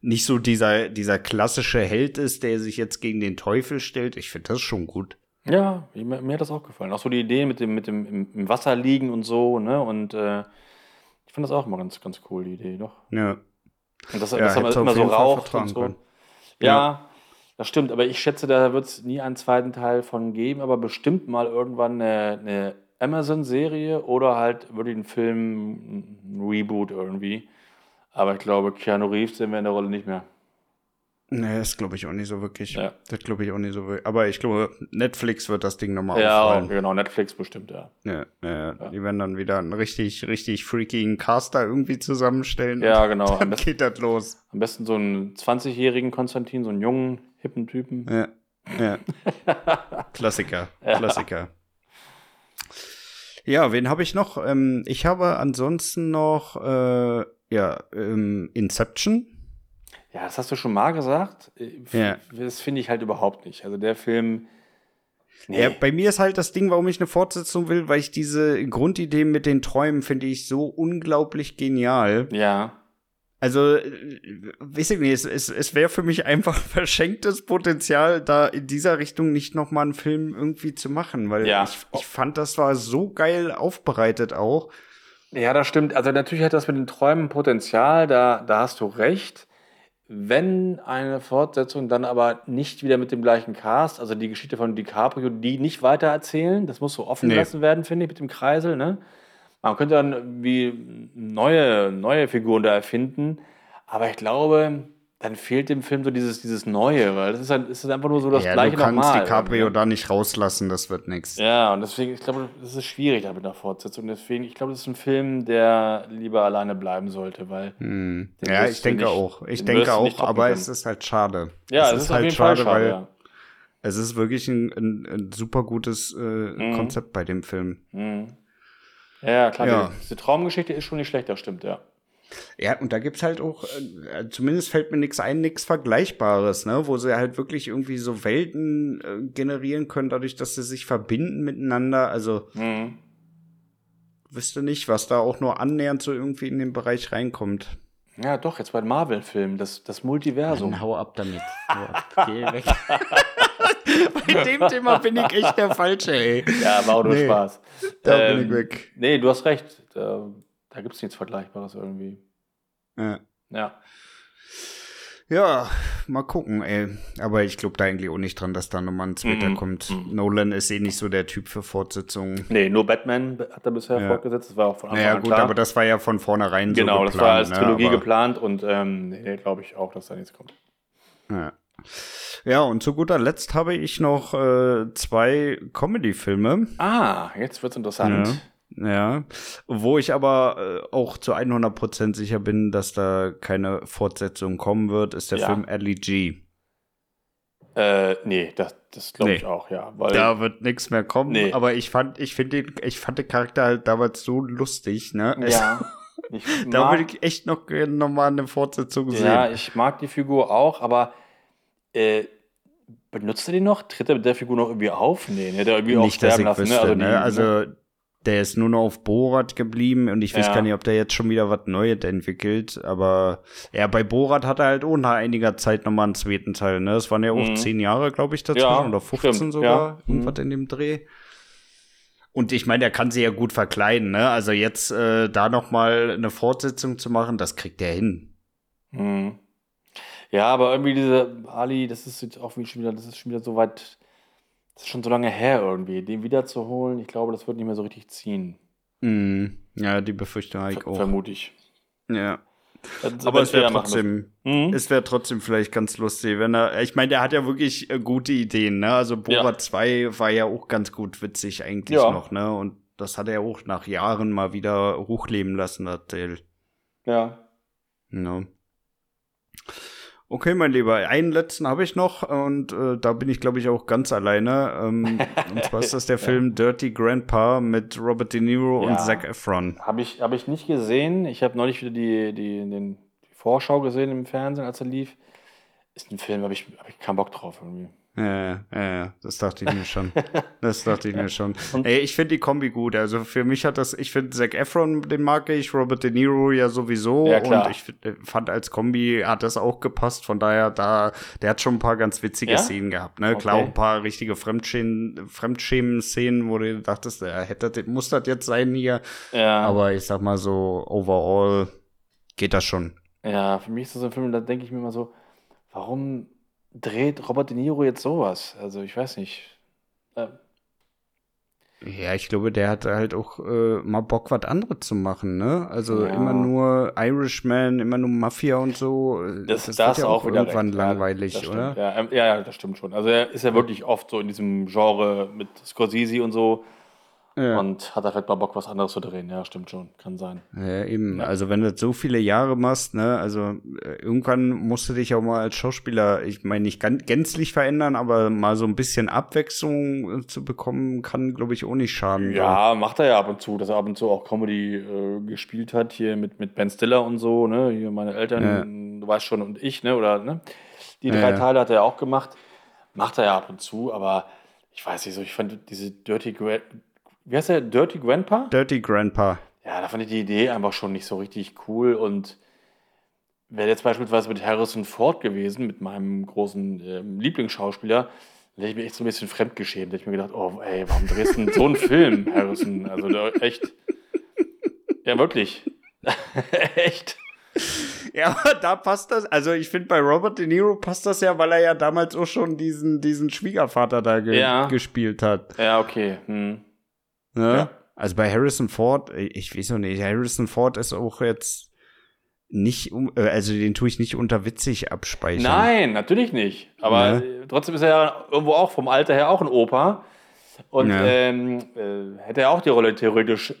nicht so dieser, dieser klassische Held ist, der sich jetzt gegen den Teufel stellt. Ich finde das schon gut. Ja, mir, mir, hat das auch gefallen. Auch so die Idee mit dem, mit dem im, Wasser liegen und so, ne, und äh, ich fand das auch immer ganz, ganz cool, die Idee, doch. Ja. Und das, ja, das haben wir immer so raucht und so. Ja, ja, das stimmt, aber ich schätze, da wird es nie einen zweiten Teil von geben, aber bestimmt mal irgendwann eine, eine Amazon-Serie oder halt wirklich ein Film, ein Reboot irgendwie. Aber ich glaube, Keanu Reeves sehen wir in der Rolle nicht mehr. Nee, das glaube ich auch nicht so wirklich. Ja. Das glaube ich auch nicht so wirklich. Aber ich glaube, Netflix wird das Ding nochmal ja, auffallen. Ja, genau, Netflix bestimmt, ja. Ja, ja. ja. Die werden dann wieder einen richtig, richtig freakigen Caster irgendwie zusammenstellen. Ja, genau. Dann besten, geht das los. Am besten so einen 20-jährigen Konstantin, so einen jungen, hippen Typen. Ja, ja. Klassiker, [LAUGHS] Klassiker. Ja, wen habe ich noch? Ähm, ich habe ansonsten noch, äh, ja, ähm, Inception ja, das hast du schon mal gesagt. Äh, ja. Das finde ich halt überhaupt nicht. Also der Film. Nee. Ja, bei mir ist halt das Ding, warum ich eine Fortsetzung will, weil ich diese Grundidee mit den Träumen finde ich so unglaublich genial. Ja. Also, äh, weiß ich nicht, es, es, es wäre für mich einfach [LAUGHS] verschenktes Potenzial, da in dieser Richtung nicht noch mal einen Film irgendwie zu machen, weil ja. ich, ich fand, das war so geil aufbereitet auch. Ja, das stimmt. Also natürlich hat das mit den Träumen Potenzial, da, da hast du recht. Wenn eine Fortsetzung dann aber nicht wieder mit dem gleichen Cast, also die Geschichte von DiCaprio, die nicht weiter erzählen, das muss so offen nee. gelassen werden, finde ich, mit dem Kreisel. Ne? Man könnte dann wie neue, neue Figuren da erfinden, aber ich glaube, dann fehlt dem Film so dieses, dieses Neue, weil das ist, halt, ist einfach nur so das ja, gleiche nochmal. Du kannst nochmal, DiCaprio da nicht rauslassen, das wird nichts. Ja, und deswegen, ich glaube, das ist schwierig da mit einer Fortsetzung. Deswegen, ich glaube, das ist ein Film, der lieber alleine bleiben sollte, weil. Hm. Ja, ich denke nicht, auch. Ich denke auch, aber können. es ist halt schade. Ja, es, es ist, ist halt schade, schade, weil ja. es ist wirklich ein, ein, ein super gutes äh, mhm. Konzept bei dem Film. Mhm. Ja, klar, ja. Die, diese Traumgeschichte ist schon nicht schlecht, das stimmt, ja. Ja, und da gibt's halt auch, äh, zumindest fällt mir nichts ein, nichts Vergleichbares, ne, wo sie halt wirklich irgendwie so Welten äh, generieren können, dadurch, dass sie sich verbinden miteinander. Also mhm. wüsste nicht, was da auch nur annähernd so irgendwie in den Bereich reinkommt. Ja, doch, jetzt bei den Marvel-Filmen, das, das Multiversum. Dann hau ab damit. [LAUGHS] Hau ab, geh weg. [LAUGHS] bei dem Thema bin ich echt der Falsche, ey. Ja, war auch nur nee, Spaß. Da ähm, bin ich weg. Nee, du hast recht. Da da gibt es nichts Vergleichbares irgendwie. Ja. Ja. Ja, mal gucken, ey. Aber ich glaube da eigentlich auch nicht dran, dass da nochmal ein zweiter mm -mm. kommt. Mm Nolan ist eh nicht so der Typ für Fortsetzungen. Nee, nur Batman hat er bisher ja. fortgesetzt. Das war auch von Anfang naja, an gut, klar. aber das war ja von vornherein genau, so. Genau, das war als ne? Trilogie aber geplant und ähm, nee, glaube ich auch, dass da nichts kommt. Ja. Ja, und zu guter Letzt habe ich noch äh, zwei Comedy-Filme. Ah, jetzt wird's interessant. Ja. Ja, wo ich aber äh, auch zu 100% sicher bin, dass da keine Fortsetzung kommen wird, ist der Ja. Film Ali G. Äh, nee, das, das glaube Nee. ich auch, ja. Weil, Da wird nichts mehr kommen, Nee. aber ich fand, ich finde den, ich fand den Charakter halt damals so lustig, ne? ja. [LAUGHS] Ich Da würde ich echt noch gerne noch mal eine Fortsetzung sehen. ja, ich mag die Figur auch, aber äh, benutzt er die noch? Tritt er mit der Figur noch irgendwie auf? Nee, ne, der irgendwie auch nicht, dass sterben ich lassen, wüsste, ne? Also, ne? Also, der ist nur noch auf Borat geblieben und ich weiß Ja. gar nicht, ob der jetzt schon wieder was Neues entwickelt, aber ja, bei Borat hat er halt nach einiger Zeit nochmal einen zweiten Teil, ne? Es waren ja auch Mhm. zehn Jahre, glaube ich, dazwischen Ja, oder 15 stimmt, sogar, ja. Mhm. irgendwas in dem Dreh. Und ich meine, der kann sie ja gut verkleiden, ne? Also jetzt äh, da nochmal eine Fortsetzung zu machen, das kriegt er hin. Mhm. Ja, aber irgendwie diese Ali, das ist jetzt auch schon wieder, das ist schon wieder so weit, das ist schon so lange her irgendwie. Den wiederzuholen, ich glaube, das wird nicht mehr so richtig ziehen. Mhm. Ja, die Befürchtung habe ich auch. vermute ich. Ja. Aber es wäre trotzdem. Mhm. es wäre trotzdem vielleicht ganz lustig, wenn er, ich meine, der hat ja wirklich äh, gute Ideen, ne? Also Borat Ja. 2 war ja auch ganz gut witzig eigentlich Ja. noch, ne? Und das hat er auch nach Jahren mal wieder hochleben lassen, das Teil. Ja. Ne? Okay, mein Lieber, einen letzten habe ich noch und äh, da bin ich, glaube ich, auch ganz alleine. Ähm, [LAUGHS] und zwar ist das der Film Dirty Grandpa mit Robert De Niro und Ja. Zac Efron. Habe ich, hab ich nicht gesehen. Ich habe neulich wieder die, die, den, die Vorschau gesehen im Fernsehen, als er lief. Ist ein Film, habe ich, hab ich keinen Bock drauf irgendwie. Ja, ja, ja, das dachte ich mir schon. [LAUGHS] Das dachte ich mir schon. Ey, ich finde die Kombi gut. Also für mich hat das, ich finde Zac Efron, den mag ich, Robert De Niro ja sowieso. Ja, klar. Und ich äh, fand als Kombi hat das auch gepasst. Von daher, da, der hat schon ein paar ganz witzige Ja? Szenen gehabt. Ne? Klar, Okay. auch ein paar richtige Fremdschämen- Fremdschämen-Szenen, wo du dachtest, er hätte, das- muss das jetzt sein hier. Ja, Aber ich sag mal so, overall geht das schon. ja, für mich ist das so ein Film, da denke ich mir immer so, warum dreht Robert De Niro jetzt sowas? Also ich weiß nicht. Äh, Ja, ich glaube, der hat halt auch äh, mal Bock, was anderes zu machen, ne? Also Ja. immer nur Irishman, immer nur Mafia und so. äh, Das, das, das, wird ja auch irgendwann recht. Ja, langweilig, stimmt. oder? Ja, ähm, ja, ja, das stimmt schon. Also er ist ja wirklich oft so in diesem Genre mit Scorsese und so Ja. und hat da vielleicht mal Bock, was anderes zu drehen. Ja, stimmt schon. Kann sein. ja, eben. Ja. Also wenn du das so viele Jahre machst, ne, also äh, irgendwann musst du dich auch mal als Schauspieler, ich meine nicht ganz gänzlich verändern, aber mal so ein bisschen Abwechslung äh, zu bekommen, kann, glaube ich, auch nicht schaden. Ja, macht er ja ab und zu, dass er ab und zu auch Comedy äh, gespielt hat, hier mit, mit Ben Stiller und so, ne? Hier meine Eltern, du weißt schon, und ich, ne? Oder ne? Die drei ja. Teile hat er ja auch gemacht. Macht er ja ab und zu, aber ich weiß nicht so, ich fand diese Dirty wie heißt der? Dirty Grandpa? Dirty Grandpa. Ja, da fand ich die Idee einfach schon nicht so richtig cool und wäre jetzt beispielsweise mit Harrison Ford gewesen, mit meinem großen ähm, Lieblingsschauspieler, hätte ich mich echt so ein bisschen fremdgeschämt. Da hätte ich mir gedacht, oh, ey, warum drehst du denn so einen Film, [LAUGHS] Harrison? Also echt. Ja, wirklich. [LAUGHS] echt. Ja, aber da passt das. Also ich finde, bei Robert De Niro passt das ja, weil er ja damals auch schon diesen, diesen Schwiegervater da ge Ja. gespielt hat. Ja, okay. Hm. Ne? Ja. Also bei Harrison Ford, ich weiß noch nicht, Harrison Ford ist auch jetzt nicht, äh, also den tue ich nicht unter witzig abspeichern. Nein, natürlich nicht. Aber Ne? äh, trotzdem ist er ja irgendwo auch vom Alter her auch ein Opa. Und Ja. ähm, äh, hätte er auch die Rolle theoretisch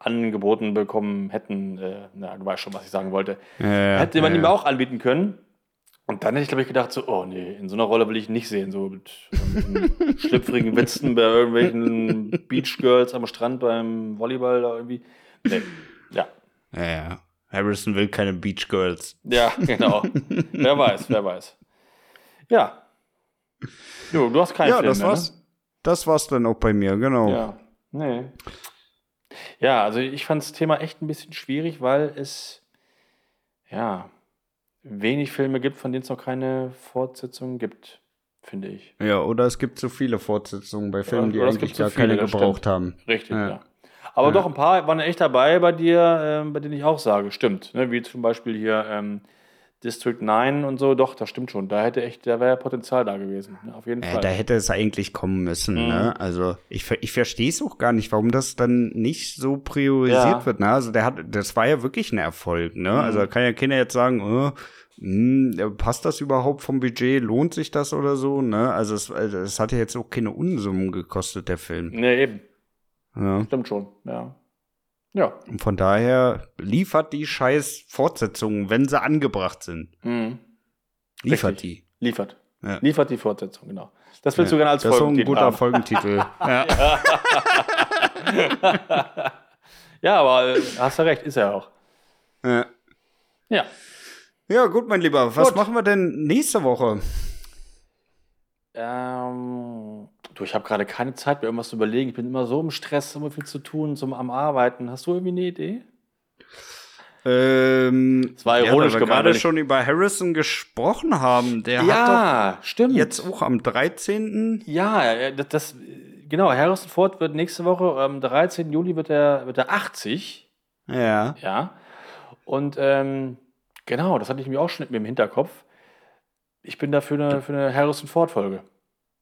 angeboten bekommen hätten, äh, na, du weißt schon, was ich sagen wollte, Ja, hätte man ihm auch anbieten können. Und dann hätte ich, glaube ich, gedacht, so, oh nee, in so einer Rolle will ich nicht sehen, so mit [LAUGHS] schlüpfrigen Witzen bei irgendwelchen [LAUGHS] Beachgirls am Strand beim Volleyball da irgendwie. Nee. Ja. Ja, ja. Harrison will keine Beach Girls. Ja, genau. wer weiß, wer weiß. Ja. Jo, du hast keinen ja, Film das mehr, war's. Das war's dann auch bei mir, genau. Ne? Ja. Nee. Ja, also ich fand das Thema echt ein bisschen schwierig, weil es ja wenig Filme gibt, von denen es noch keine Fortsetzung gibt, finde ich. Ja, oder es gibt zu viele Fortsetzungen bei Filmen, die oder es eigentlich gar viele, keine gebraucht stimmt. haben. Richtig, ja. Ja. Aber Ja. doch ein paar waren echt dabei bei dir, ähm, bei denen ich auch sage, stimmt. Ne? Wie zum Beispiel hier ähm, District 9 und so, doch, das stimmt schon. Da hätte echt, da wäre Potenzial da gewesen. Ja, auf jeden äh, Fall. Da hätte es eigentlich kommen müssen, mhm. ne? Also ich, ich verstehe es auch gar nicht, warum das dann nicht so priorisiert ja. wird. Ne? Also der hat, das war ja wirklich ein Erfolg, ne? Mhm. Also da kann ja keiner jetzt sagen, oh, hm, passt das überhaupt vom Budget? Lohnt sich das oder so? Ne? Also es, also es hat ja jetzt auch keine Unsummen gekostet, der Film. Ne, eben. Ja. Stimmt schon, ja. Ja. Und von daher liefert die scheiß Fortsetzungen, wenn sie angebracht sind. Mhm. Liefert Richtig. die. Liefert. Ja. Liefert die Fortsetzung, genau. Das willst ja. du gerne als das Folgentitel. Das ist so ein guter haben. Folgentitel. [LAUGHS] ja. ja, aber äh, hast du recht, ist er auch. Ja. Ja. Ja, gut, mein Lieber. Was gut. machen wir denn nächste Woche? Ähm, du, ich habe gerade keine Zeit, mir irgendwas zu überlegen. Ich bin immer so im Stress, immer viel zu tun, zum am Arbeiten. Hast du irgendwie eine Idee? Ähm, das war ironisch ja, weil wir gerade schon über Harrison gesprochen haben. Der ja, hat stimmt. jetzt auch am 13. Ja, das, das, genau. Harrison Ford wird nächste Woche, am 13. Juli wird er, wird er 80. Ja. Ja. Und ähm, genau, das hatte ich mir auch schon im Hinterkopf. Ich bin da für eine, für eine Harrison Ford-Folge.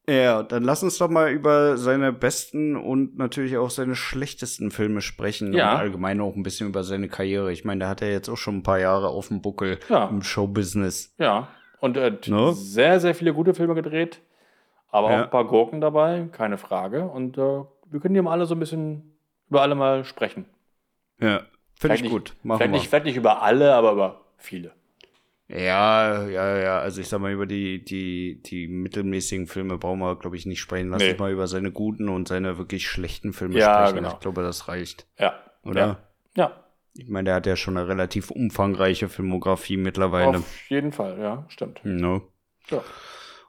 Ja, dann lass uns doch mal über seine besten und natürlich auch seine schlechtesten Filme sprechen. Ja. Und allgemein auch ein bisschen über seine Karriere. Ich meine, da hat er jetzt auch schon ein paar Jahre auf dem Buckel ja. im Showbusiness. Ja, und er hat ne? sehr, sehr viele gute Filme gedreht. Aber ja. auch ein paar Gurken dabei, keine Frage. Und äh, wir können die mal alle so ein bisschen über alle mal sprechen. Ja, finde ich gut. Machen vielleicht, wir. Nicht, vielleicht nicht über alle, aber über viele. Ja, ja, ja. Also ich sag mal, über die, die, die mittelmäßigen Filme brauchen wir, glaube ich, nicht sprechen. Lass nee. uns mal über seine guten und seine wirklich schlechten Filme ja, sprechen. Genau. Ich glaube, das reicht. Ja. Oder? Ja. ja. Ich meine, der hat ja schon eine relativ umfangreiche Filmografie mittlerweile. Auf jeden Fall, ja, stimmt. No. Ja.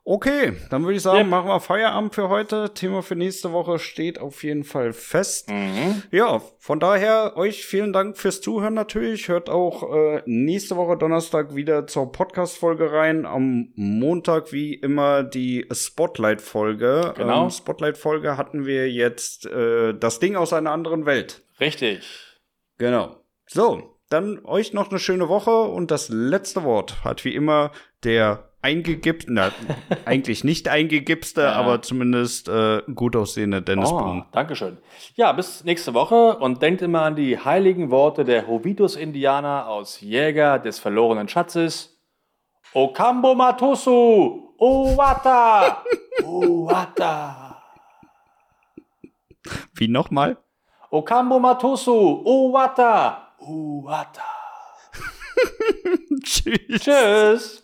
Okay, dann würde ich sagen, ja. machen wir Feierabend für heute. Thema für nächste Woche steht auf jeden Fall fest. Mhm. Ja, von daher euch vielen Dank fürs Zuhören natürlich. Hört auch äh, nächste Woche Donnerstag wieder zur Podcast-Folge rein. Am Montag wie immer die Spotlight-Folge. Genau. Ähm, Spotlight-Folge hatten wir jetzt äh, das Ding aus einer anderen Welt. Richtig. Genau. So, dann euch noch eine schöne Woche und das letzte Wort hat wie immer der eingegipst, na, [LAUGHS] eigentlich nicht eingegipste, ja. aber zumindest äh, gut aussehende Dennis oh, Blum. Dankeschön. Ja, bis nächste Woche und denkt immer an die heiligen Worte der Hovitus-Indianer aus Jäger des verlorenen Schatzes. Okambo Matosu, Owata, [LAUGHS] Owata. Wie nochmal? Okambo Matosu, Owata, Owata. [LAUGHS] Tschüss. Tschüss.